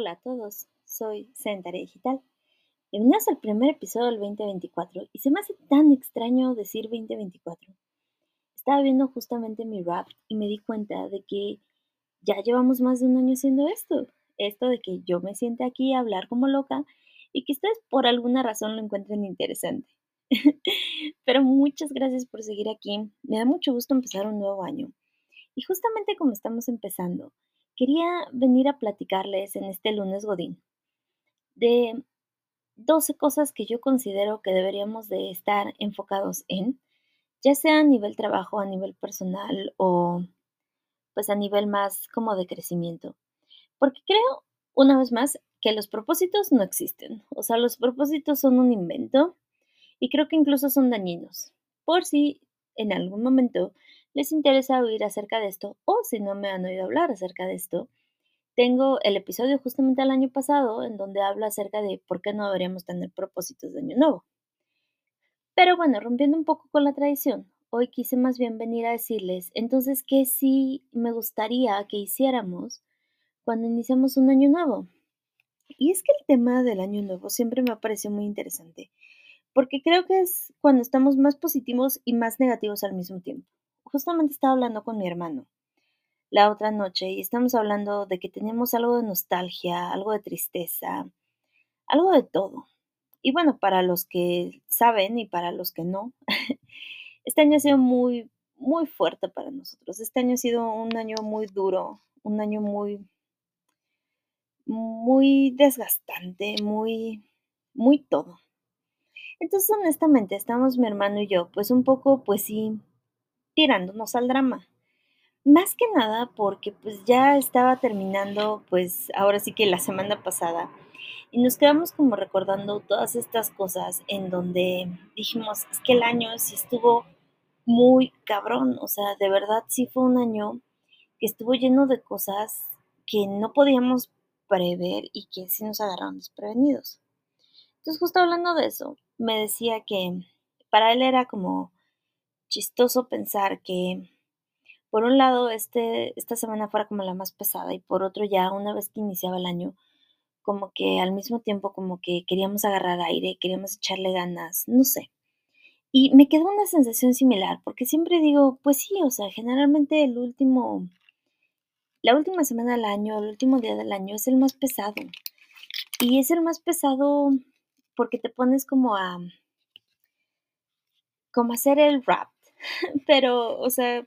Hola a todos, soy Sedentaria Digital. Bienvenidos al primer episodio del 2024 y se me hace tan extraño decir 2024. Estaba viendo justamente mi rap y me di cuenta de que ya llevamos más de un año haciendo esto. Esto de que yo me siente aquí a hablar como loca y que ustedes por alguna razón lo encuentren interesante. Pero muchas gracias por seguir aquí. Me da mucho gusto empezar un nuevo año. Y justamente como estamos empezando, quería venir a platicarles en este lunes Godín de 12 cosas que yo considero que deberíamos de estar enfocados en, ya sea a nivel trabajo, a nivel personal o pues a nivel más como de crecimiento. Porque creo, una vez más, que los propósitos no existen. O sea, los propósitos son un invento y creo que incluso son dañinos. Por si en algún momento les interesa oír acerca de esto o si no me han oído hablar acerca de esto, tengo el episodio justamente el año pasado en donde hablo acerca de por qué no deberíamos tener propósitos de año nuevo. Pero bueno, rompiendo un poco con la tradición, hoy quise más bien venir a decirles entonces qué sí me gustaría que hiciéramos cuando iniciamos un año nuevo. Y es que el tema del año nuevo siempre me ha parecido muy interesante, porque creo que es cuando estamos más positivos y más negativos al mismo tiempo justamente estaba hablando con mi hermano la otra noche y estamos hablando de que tenemos algo de nostalgia, algo de tristeza, algo de todo. Y bueno, para los que saben y para los que no, este año ha sido muy, muy fuerte para nosotros. Este año ha sido un año muy duro, un año muy, muy desgastante, muy, muy todo. Entonces, honestamente, estamos mi hermano y yo, pues un poco, pues sí, tirándonos al drama. Más que nada porque pues ya estaba terminando pues ahora sí que la semana pasada y nos quedamos como recordando todas estas cosas en donde dijimos, es que el año sí estuvo muy cabrón, o sea, de verdad sí fue un año que estuvo lleno de cosas que no podíamos prever y que sí nos agarraron desprevenidos. Entonces, justo hablando de eso, me decía que para él era como chistoso pensar que por un lado este, esta semana fuera como la más pesada y por otro ya una vez que iniciaba el año, como que al mismo tiempo como que queríamos agarrar aire, queríamos echarle ganas, no sé. Y me quedó una sensación similar, porque siempre digo, pues sí, o sea, generalmente el último, la última semana del año, el último día del año es el más pesado. Y es el más pesado porque te pones como a, como a hacer el rap, pero, o sea,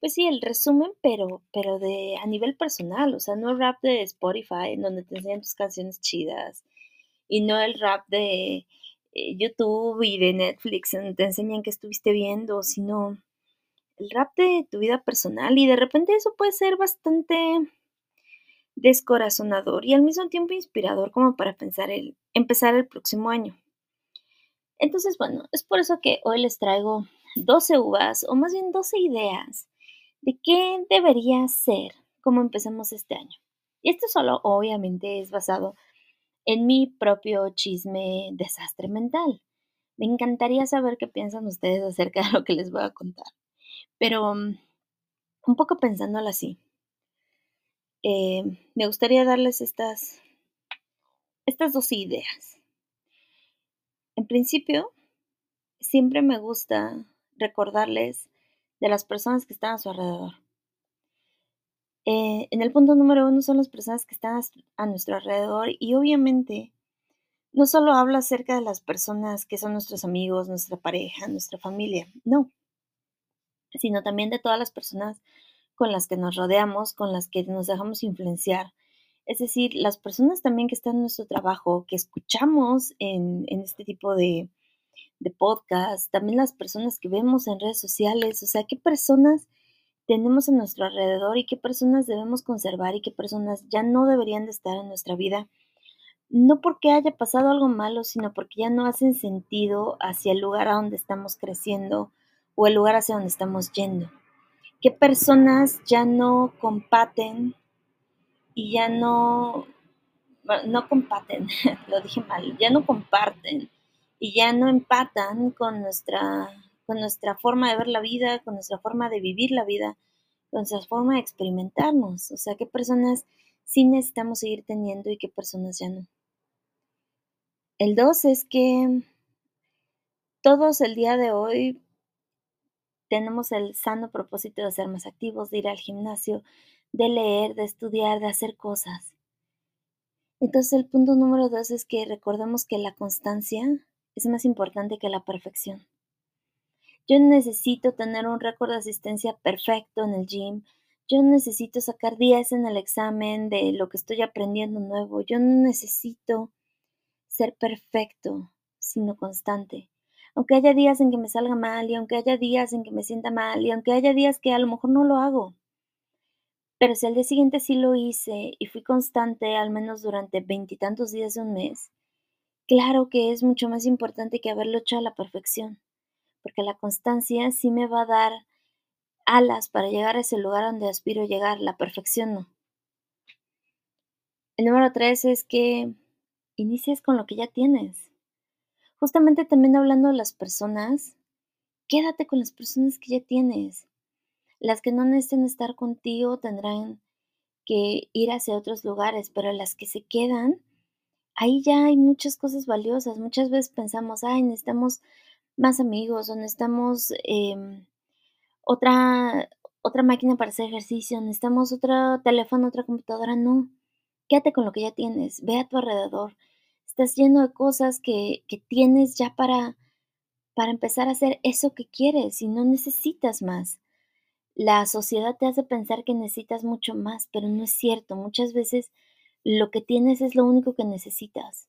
pues sí, el resumen, pero, pero de a nivel personal, o sea, no el rap de Spotify en donde te enseñan tus canciones chidas y no el rap de eh, YouTube y de Netflix en donde te enseñan que estuviste viendo, sino el rap de tu vida personal y de repente eso puede ser bastante descorazonador y al mismo tiempo inspirador como para pensar el empezar el próximo año. Entonces, bueno, es por eso que hoy les traigo 12 uvas, o más bien 12 ideas, de qué debería ser como empecemos este año. Y esto solo obviamente es basado en mi propio chisme desastre mental. Me encantaría saber qué piensan ustedes acerca de lo que les voy a contar. Pero un poco pensándolo así, eh, me gustaría darles estas, estas dos ideas. En principio, siempre me gusta recordarles de las personas que están a su alrededor. Eh, en el punto número uno son las personas que están a nuestro alrededor y obviamente no solo hablo acerca de las personas que son nuestros amigos, nuestra pareja, nuestra familia, no, sino también de todas las personas con las que nos rodeamos, con las que nos dejamos influenciar. Es decir, las personas también que están en nuestro trabajo, que escuchamos en este tipo de, de podcast, también las personas que vemos en redes sociales, o sea, qué personas tenemos a nuestro alrededor y qué personas debemos conservar y qué personas ya no deberían de estar en nuestra vida, no porque haya pasado algo malo, sino porque ya no hacen sentido hacia el lugar a donde estamos creciendo o el lugar hacia donde estamos yendo. ¿Qué personas ya no compaten y ya no, no compaten, lo dije mal, ya no comparten y ya no empatan con nuestra, con nuestra forma de ver la vida, con nuestra forma de vivir la vida, con nuestra forma de experimentarnos. O sea, qué personas sí necesitamos seguir teniendo y qué personas ya no. El dos es que todos el día de hoy tenemos el sano propósito de ser más activos, de ir al gimnasio, de leer, de estudiar, de hacer cosas. Entonces el punto número dos es que recordemos que la constancia es más importante que la perfección. Yo necesito tener un récord de asistencia perfecto en el gym. Yo necesito sacar 10 en el examen de lo que estoy aprendiendo nuevo. Yo no necesito ser perfecto, sino constante. Aunque haya días en que me salga mal y aunque haya días en que me sienta mal y aunque haya días que a lo mejor no lo hago. Pero si al día siguiente sí lo hice y fui constante al menos durante veintitantos días de un mes, claro que es mucho más importante que haberlo hecho a la perfección porque la constancia sí me va a dar alas para llegar a ese lugar donde aspiro llegar, la perfección no. El número tres es que inicies con lo que ya tienes. Justamente también hablando de las personas, quédate con las personas que ya tienes. Las que no necesiten estar contigo tendrán que ir hacia otros lugares, pero las que se quedan, ahí ya hay muchas cosas valiosas. Muchas veces pensamos, ay, necesitamos más amigos o necesitamos em, otra, otra máquina para hacer ejercicio, necesitamos otro teléfono, otra computadora. No, quédate con lo que ya tienes, ve a tu alrededor. Estás lleno de cosas que, que tienes ya para, para empezar a hacer eso que quieres y no necesitas más. La sociedad te hace pensar que necesitas mucho más, pero no es cierto. Muchas veces lo que tienes es lo único que necesitas.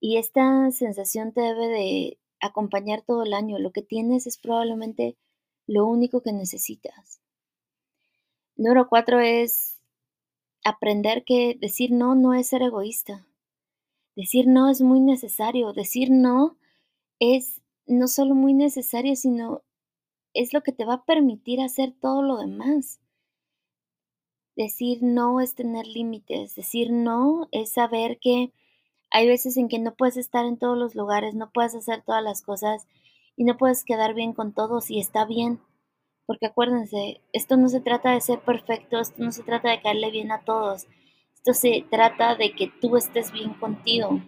Y esta sensación te debe de, acompañar todo el año. Lo que tienes es probablemente lo único que necesitas. Número cuatro es aprender que decir no no es ser egoísta. Decir no es muy necesario. Decir no es no solo muy necesario, sino es lo que te va a permitir hacer todo lo demás. Decir no es tener límites. Decir no es saber que hay veces en que no puedes estar en todos los lugares, no puedes hacer todas las cosas y no puedes quedar bien con todos y está bien. Porque acuérdense, esto no se trata de ser perfecto, esto no se trata de caerle bien a todos. Esto se trata de que tú estés bien contigo.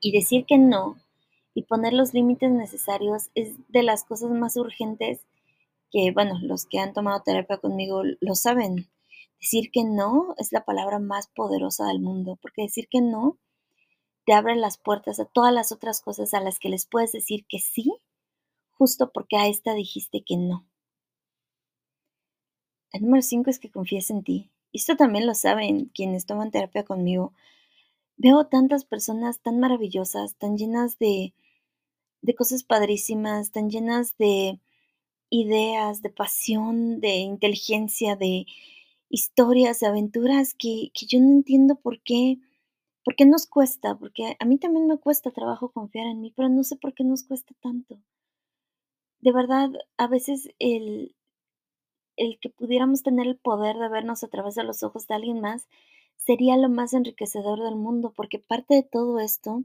Y decir que no y poner los límites necesarios es de las cosas más urgentes que, bueno, los que han tomado terapia conmigo lo saben. Decir que no es la palabra más poderosa del mundo, porque decir que no te abre las puertas a todas las otras cosas a las que les puedes decir que sí, justo porque a esta dijiste que no. El número cinco es que confíes en ti. Y esto también lo saben quienes toman terapia conmigo. Veo tantas personas tan maravillosas, tan llenas de, de cosas padrísimas, tan llenas de ideas, de pasión, de inteligencia, de historias, aventuras, que, que yo no entiendo por qué ¿Por qué nos cuesta? Porque a mí también me cuesta trabajo confiar en mí, pero no sé por qué nos cuesta tanto. De verdad, a veces el, el que pudiéramos tener el poder de vernos a través de los ojos de alguien más sería lo más enriquecedor del mundo, porque parte de todo esto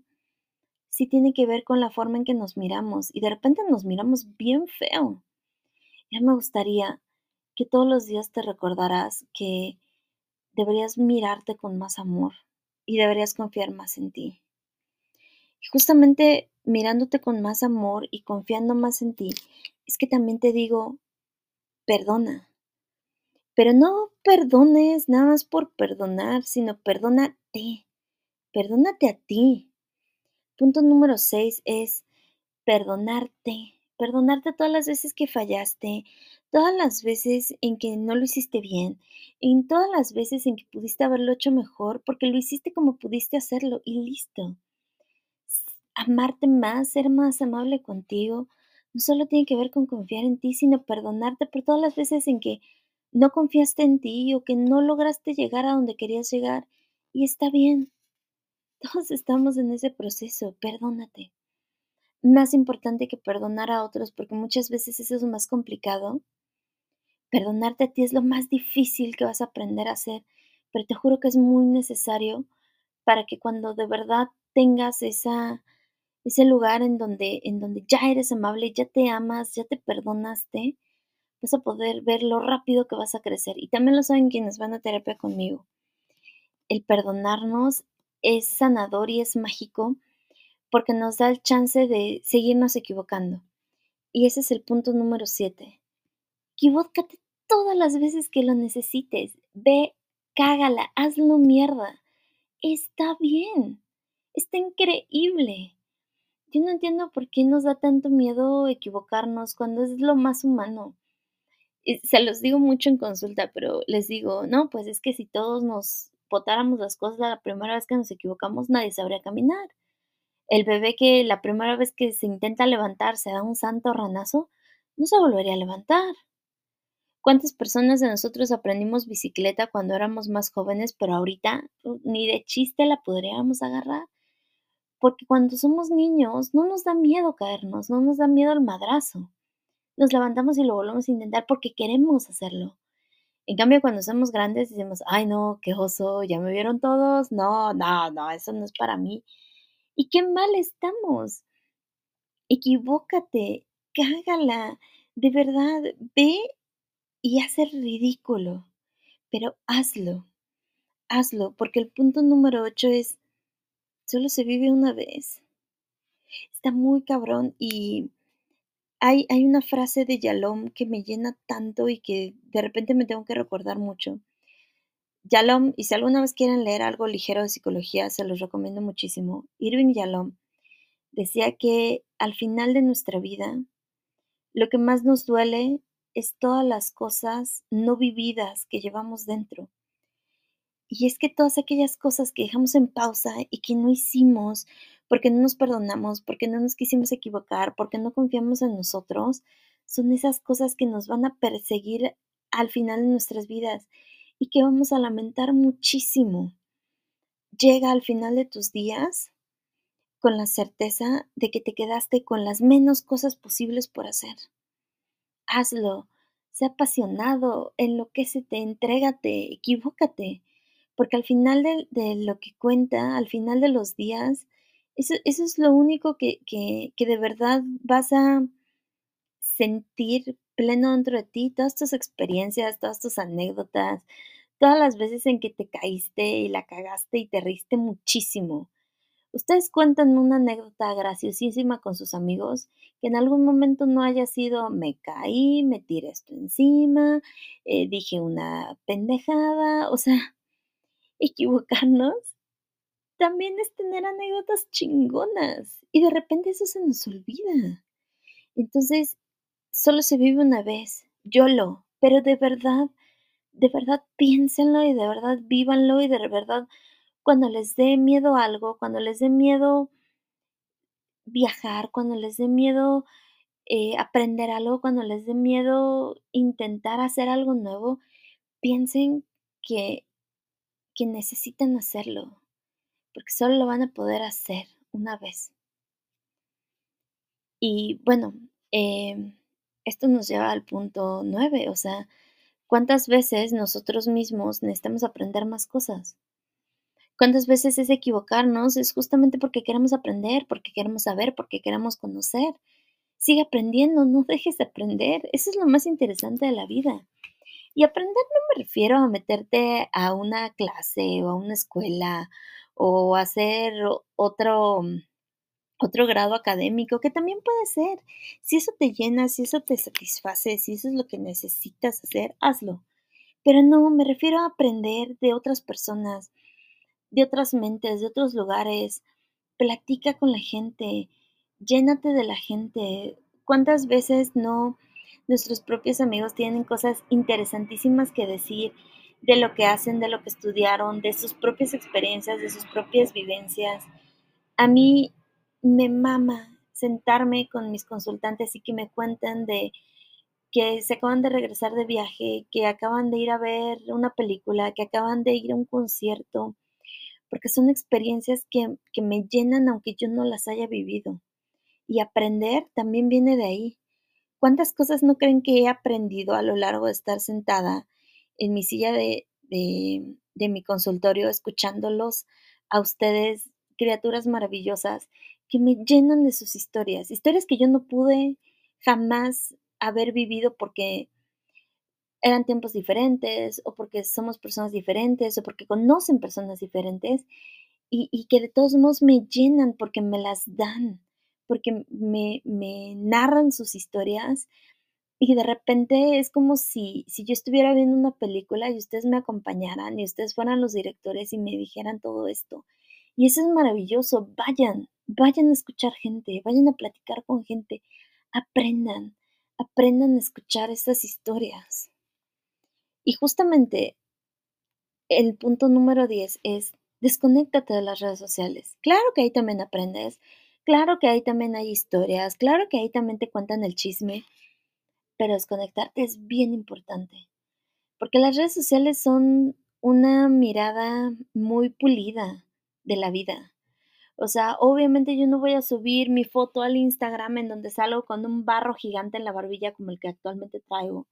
sí tiene que ver con la forma en que nos miramos y de repente nos miramos bien feo. Ya me gustaría que todos los días te recordarás que deberías mirarte con más amor, y deberías confiar más en ti. Y justamente mirándote con más amor y confiando más en ti, es que también te digo, perdona. Pero no perdones nada más por perdonar, sino perdónate. Perdónate a ti. Punto número 6 es perdonarte. Perdonarte todas las veces que fallaste, todas las veces en que no lo hiciste bien, en todas las veces en que pudiste haberlo hecho mejor, porque lo hiciste como pudiste hacerlo y listo. Amarte más, ser más amable contigo, no solo tiene que ver con confiar en ti, sino perdonarte por todas las veces en que no confiaste en ti o que no lograste llegar a donde querías llegar. Y está bien. Todos estamos en ese proceso, perdónate. Más importante que perdonar a otros, porque muchas veces eso es más complicado, Perdonarte a ti es lo más difícil que vas a aprender a hacer, pero te juro que es muy necesario para que cuando de verdad tengas esa, ese lugar en donde, en donde ya eres amable, ya te amas, ya te perdonaste, vas a poder ver lo rápido que vas a crecer. Y también lo saben quienes van a terapia conmigo. el perdonarnos es sanador y es mágico porque nos da el chance de seguirnos equivocando. Y ese es el punto número 7. Equivócate todas las veces que lo necesites. Ve, cágala, hazlo mierda. Está bien. Está increíble. Yo no entiendo por qué nos da tanto miedo equivocarnos cuando es lo más humano. Se los digo mucho en consulta, pero les digo, no, pues es que si todos nos botáramos las cosas la primera vez que nos equivocamos, nadie sabría caminar. El bebé que la primera vez que se intenta levantar se da un santo ranazo, no se volvería a levantar. ¿Cuántas personas de nosotros aprendimos bicicleta cuando éramos más jóvenes, pero ahorita uh, ni de chiste la podríamos agarrar? Porque cuando somos niños no nos da miedo caernos, no nos da miedo el madrazo. Nos levantamos y lo volvemos a intentar porque queremos hacerlo. En cambio, cuando somos grandes decimos, ay no, qué oso, ya me vieron todos, no, no, no, eso no es para mí. Y qué mal estamos. Equivócate, cágala, de verdad, ve y haz el ridículo, pero hazlo, hazlo, porque el punto número 8 es, solo se vive una vez. Está muy cabrón y hay, hay una frase de Yalom que me llena tanto y que de repente me tengo que recordar mucho. Yalom, y si alguna vez quieren leer algo ligero de psicología, se los recomiendo muchísimo. Irving Yalom decía que al final de nuestra vida, lo que más nos duele es todas las cosas no vividas que llevamos dentro. Y es que todas aquellas cosas que dejamos en pausa y que no hicimos porque no nos perdonamos, porque no nos quisimos equivocar, porque no confiamos en nosotros, son esas cosas que nos van a perseguir al final de nuestras vidas y que vamos a lamentar muchísimo. Llega al final de tus días con la certeza de que te quedaste con las menos cosas posibles por hacer. Hazlo, sé apasionado, enloquécete, entrégate, equivócate, porque al final de, lo que cuenta, al final de los días, eso, es lo único que, que, que de verdad vas a sentir pleno dentro de ti, todas tus experiencias, todas tus anécdotas, todas las veces en que te caíste y la cagaste y te riste muchísimo. Ustedes cuentan una anécdota graciosísima con sus amigos que en algún momento no haya sido me caí, me tiré esto encima, eh, dije una pendejada, o sea, equivocarnos también es tener anécdotas chingonas y de repente eso se nos olvida. Entonces, solo se vive una vez, yo lo, pero de verdad, de verdad piénsenlo y de verdad vívanlo y de verdad cuando les dé miedo algo, cuando les dé miedo viajar, cuando les dé miedo eh, aprender algo, cuando les dé miedo intentar hacer algo nuevo, piensen que, que necesitan hacerlo, porque solo lo van a poder hacer una vez. Y bueno, eh, esto nos lleva al punto nueve, o sea, ¿cuántas veces nosotros mismos necesitamos aprender más cosas? ¿Cuántas veces es equivocarnos? Es justamente porque queremos aprender, porque queremos saber, porque queremos conocer. Sigue aprendiendo, no dejes de aprender. Eso es lo más interesante de la vida. Y aprender no me refiero a meterte a una clase o a una escuela o hacer otro otro grado académico, que también puede ser. Si eso te llena, si eso te satisface, si eso es lo que necesitas hacer, hazlo. Pero no, me refiero a aprender de otras personas, de otras mentes, de otros lugares. Platica con la gente, llénate de la gente. ¿Cuántas veces no nuestros propios amigos tienen cosas interesantísimas que decir de lo que hacen, de lo que estudiaron, de sus propias experiencias, de sus propias vivencias? A mí me mama sentarme con mis consultantes y que me cuenten de que se acaban de regresar de viaje, que acaban de ir a ver una película, que acaban de ir a un concierto, porque son experiencias que, que me llenan aunque yo no las haya vivido. Y aprender también viene de ahí. ¿Cuántas cosas no creen que he aprendido a lo largo de estar sentada en mi silla de, de, de mi consultorio, escuchándolos a ustedes, criaturas maravillosas, que me llenan de sus historias, historias que yo no pude jamás haber vivido porque eran tiempos diferentes o porque somos personas diferentes o porque conocen personas diferentes y, que de todos modos me llenan porque me las dan, porque me, me narran sus historias y de repente es como si, si yo estuviera viendo una película y ustedes me acompañaran y ustedes fueran los directores y me dijeran todo esto. Y eso es maravilloso. Vayan, vayan a escuchar gente, vayan a platicar con gente, aprendan, aprendan a escuchar estas historias. Y justamente el punto número 10 es desconéctate de las redes sociales. Claro que ahí también aprendes, claro que ahí también hay historias, claro que ahí también te cuentan el chisme, pero desconectarte es bien importante, porque las redes sociales son una mirada muy pulida de la vida. O sea, obviamente yo no voy a subir mi foto al Instagram en donde salgo con un barro gigante en la barbilla como el que actualmente traigo,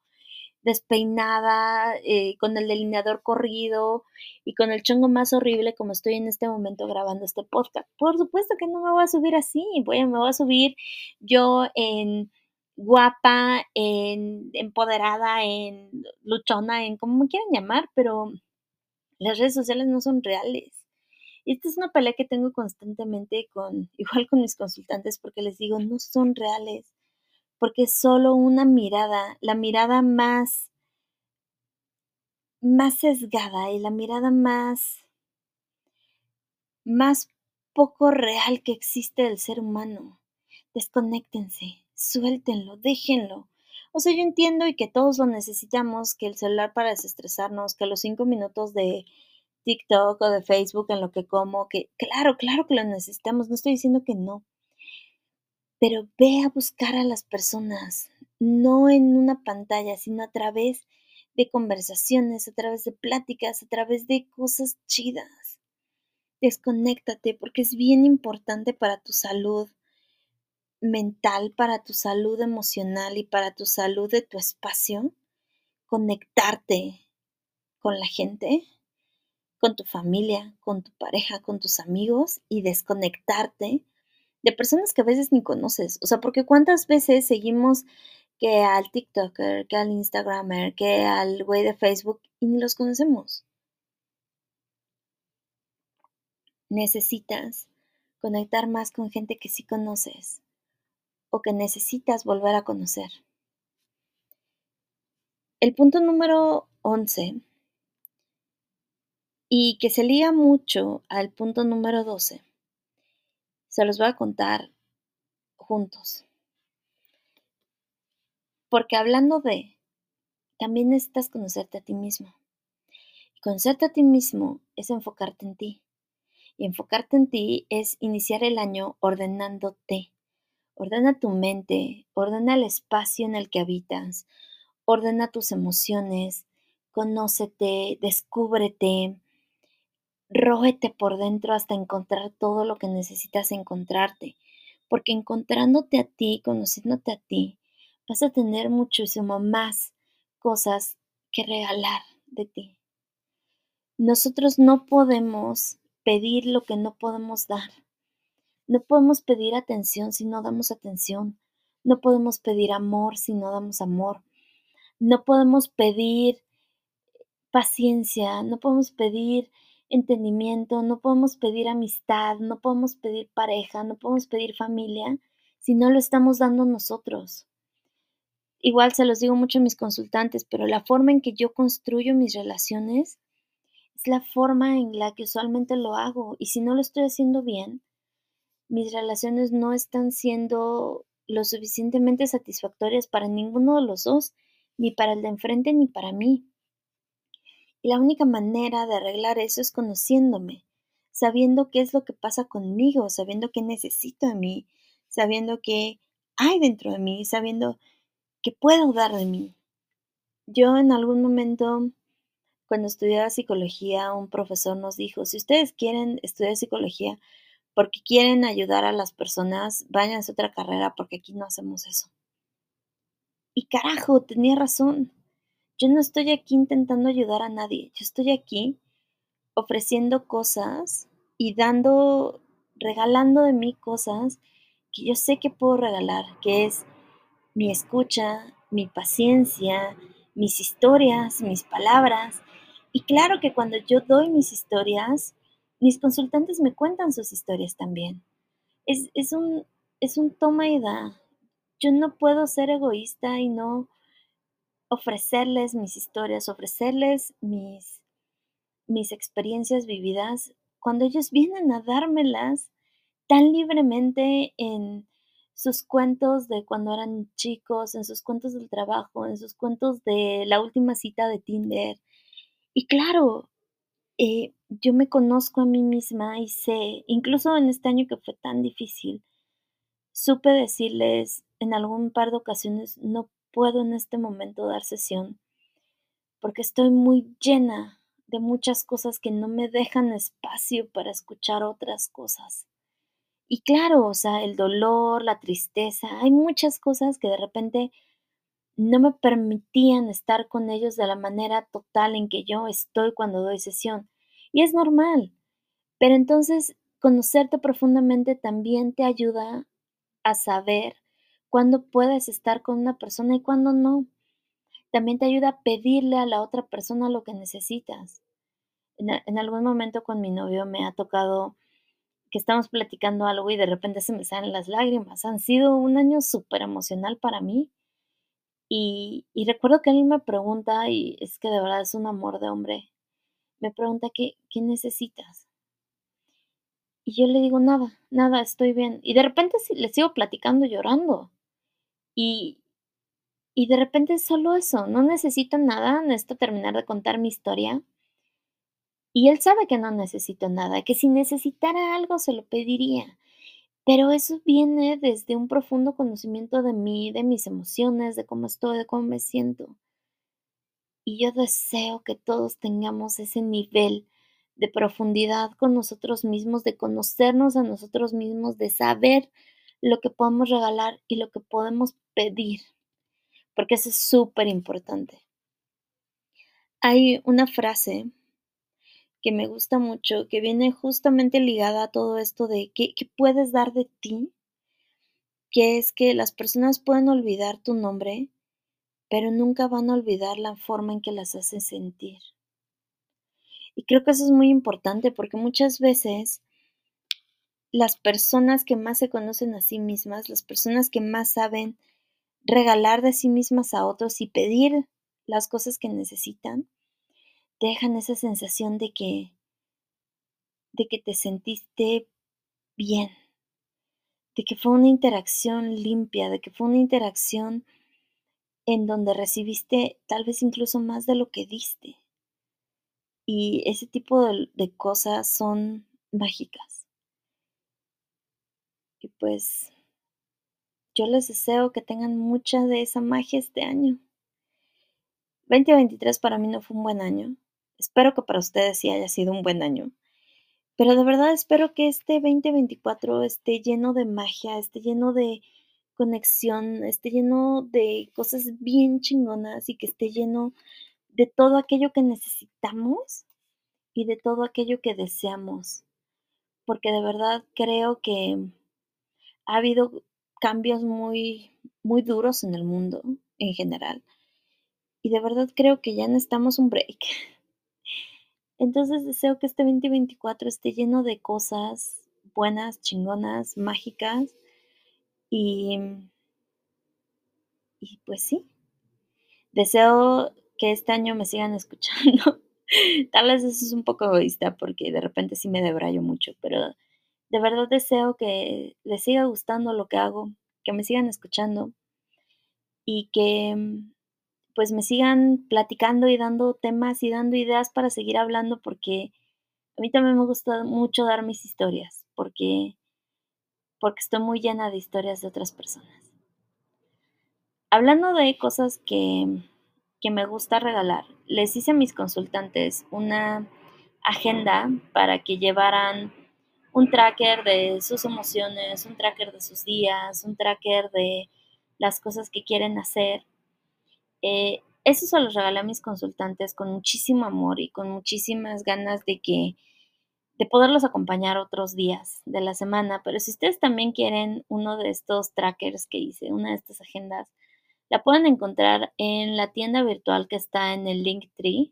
despeinada, eh, con el delineador corrido y con el chongo más horrible como estoy en este momento grabando este podcast. Por supuesto que no me voy a subir así, voy a, me voy a subir yo en guapa, en empoderada, en luchona, en como me quieran llamar, pero las redes sociales no son reales. Esta es una pelea que tengo constantemente con, igual con mis consultantes, porque les digo, no son reales, porque solo una mirada, la mirada más, más sesgada y la mirada más, más poco real que existe del ser humano. Desconéctense, suéltenlo, déjenlo. O sea, yo entiendo y que todos lo necesitamos, que el celular para desestresarnos, que los cinco minutos de TikTok o de Facebook en lo que como, que claro, claro que lo necesitamos, no estoy diciendo que no. Pero ve a buscar a las personas, no en una pantalla, sino a través de conversaciones, a través de pláticas, a través de cosas chidas. Desconéctate porque es bien importante para tu salud, mental, para tu salud emocional y para tu salud de tu espacio, conectarte con la gente, con tu familia, con tu pareja, con tus amigos y desconectarte de personas que a veces ni conoces. O sea, porque cuántas veces seguimos que al TikToker, que al Instagramer, que al güey de Facebook y ni los conocemos. Necesitas conectar más con gente que sí conoces o que necesitas volver a conocer. El punto número 11, y que se liga mucho al punto número 12, se los voy a contar juntos. Porque hablando de, también necesitas conocerte a ti mismo. Conocerte a ti mismo es enfocarte en ti. Y enfocarte en ti es iniciar el año ordenándote Ordena tu mente, ordena el espacio en el que habitas, ordena tus emociones, conócete, descúbrete, róete por dentro hasta encontrar todo lo que necesitas encontrarte, porque encontrándote a ti, conociéndote a ti, vas a tener muchísimo más cosas que regalar de ti. Nosotros no podemos pedir lo que no podemos dar. No podemos pedir atención si no damos atención. No podemos pedir amor si no damos amor. No podemos pedir paciencia, no podemos pedir entendimiento, no podemos pedir amistad, no podemos pedir pareja, no podemos pedir familia si no lo estamos dando nosotros. Igual se los digo mucho a mis consultantes, pero la forma en que yo construyo mis relaciones es la forma en la que usualmente lo hago y si no lo estoy haciendo bien, mis relaciones no están siendo lo suficientemente satisfactorias para ninguno de los dos, ni para el de enfrente ni para mí. Y la única manera de arreglar eso es conociéndome, sabiendo qué es lo que pasa conmigo, sabiendo qué necesito de mí, sabiendo qué hay dentro de mí, sabiendo qué puedo dar de mí. Yo en algún momento, cuando estudiaba psicología, un profesor nos dijo, si ustedes quieren estudiar psicología, porque quieren ayudar a las personas, vayan a otra carrera porque aquí no hacemos eso. Y carajo, tenía razón. Yo no estoy aquí intentando ayudar a nadie. Yo estoy aquí ofreciendo cosas y dando, regalando de mí cosas que yo sé que puedo regalar, que es mi escucha, mi paciencia, mis historias, mis palabras. Y claro que cuando yo doy mis historias, mis consultantes me cuentan sus historias también. Es, es, un, es un toma y da. Yo no puedo ser egoísta y no ofrecerles mis historias, ofrecerles mis, mis experiencias vividas cuando ellos vienen a dármelas tan libremente en sus cuentos de cuando eran chicos, en sus cuentos del trabajo, en sus cuentos de la última cita de Tinder. Y claro, eh, yo me conozco a mí misma y sé, incluso en este año que fue tan difícil, supe decirles en algún par de ocasiones, no puedo en este momento dar sesión, porque estoy muy llena de muchas cosas que no me dejan espacio para escuchar otras cosas. Y claro, o sea, el dolor, la tristeza, hay muchas cosas que de repente no me permitían estar con ellos de la manera total en que yo estoy cuando doy sesión. Y es normal. Pero entonces, conocerte profundamente también te ayuda a saber cuándo puedes estar con una persona y cuándo no. También te ayuda a pedirle a la otra persona lo que necesitas. En, algún momento con mi novio me ha tocado que estamos platicando algo y de repente se me salen las lágrimas. Han sido un año súper emocional para mí. Y, recuerdo que él me pregunta, y es que de verdad es un amor de hombre, me pregunta qué, qué necesitas. Y yo le digo, nada, nada, estoy bien. Y de repente le sigo platicando llorando. Y, y de repente solo eso, no necesito nada, necesito terminar de contar mi historia y él sabe que no necesito nada, que si necesitara algo se lo pediría. Pero eso viene desde un profundo conocimiento de mí, de mis emociones, de cómo estoy, de cómo me siento. Y yo deseo que todos tengamos ese nivel de profundidad con nosotros mismos, de conocernos a nosotros mismos, de saber lo que podemos regalar y lo que podemos pedir, porque eso es súper importante. Hay una frase que me gusta mucho, que viene justamente ligada a todo esto de qué, puedes dar de ti, que es que las personas pueden olvidar tu nombre, pero nunca van a olvidar la forma en que las haces sentir. Y creo que eso es muy importante porque muchas veces las personas que más se conocen a sí mismas, las personas que más saben regalar de sí mismas a otros y pedir las cosas que necesitan, dejan esa sensación de que, de que te sentiste bien, de que fue una interacción limpia, de que fue una interacción en donde recibiste tal vez incluso más de lo que diste. Y ese tipo de, de cosas son mágicas. Y pues yo les deseo que tengan mucha de esa magia este año. 2023 para mí no fue un buen año. Espero que para ustedes sí haya sido un buen año. Pero de verdad espero que este 2024 esté lleno de magia, esté lleno de conexión, esté lleno de cosas bien chingonas y que esté lleno de todo aquello que necesitamos y de todo aquello que deseamos. Porque de verdad creo que ha habido cambios muy, muy duros en el mundo en general. Y de verdad creo que ya necesitamos un break. Entonces deseo que este 2024 esté lleno de cosas buenas, chingonas, mágicas y, y pues sí, deseo que este año me sigan escuchando. Tal vez eso es un poco egoísta porque de repente sí me debrayo mucho, pero de verdad deseo que les siga gustando lo que hago, que me sigan escuchando y que pues me sigan platicando y dando temas y dando ideas para seguir hablando porque a mí también me gusta mucho dar mis historias porque porque estoy muy llena de historias de otras personas. Hablando de cosas que, que me gusta regalar, les hice a mis consultantes una agenda para que llevaran un tracker de sus emociones, un tracker de sus días, un tracker de las cosas que quieren hacer eh, eso se los regalé a mis consultantes con muchísimo amor y con muchísimas ganas de que de poderlos acompañar otros días de la semana. Pero si ustedes también quieren uno de estos trackers que hice, una de estas agendas, La pueden encontrar en la tienda virtual que está en el Linktree,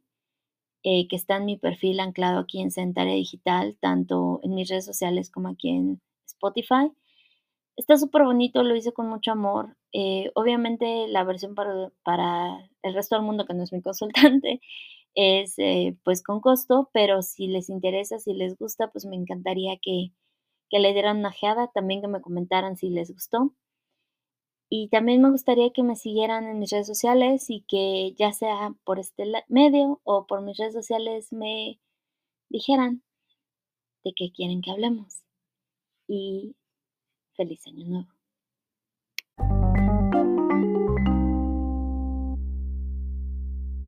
eh, que está en mi perfil anclado aquí en Centare Digital, tanto en mis redes sociales como aquí en Spotify. Está súper bonito, lo hice con mucho amor. Eh, obviamente la versión para, para, el resto del mundo que no es mi consultante es eh, pues con costo, pero si les interesa, si les gusta, pues me encantaría que, que le dieran una geada, también que me comentaran si les gustó. Y también me gustaría que me siguieran en mis redes sociales y que ya sea por este medio o por mis redes sociales me dijeran de qué quieren que hablemos. Y feliz año nuevo.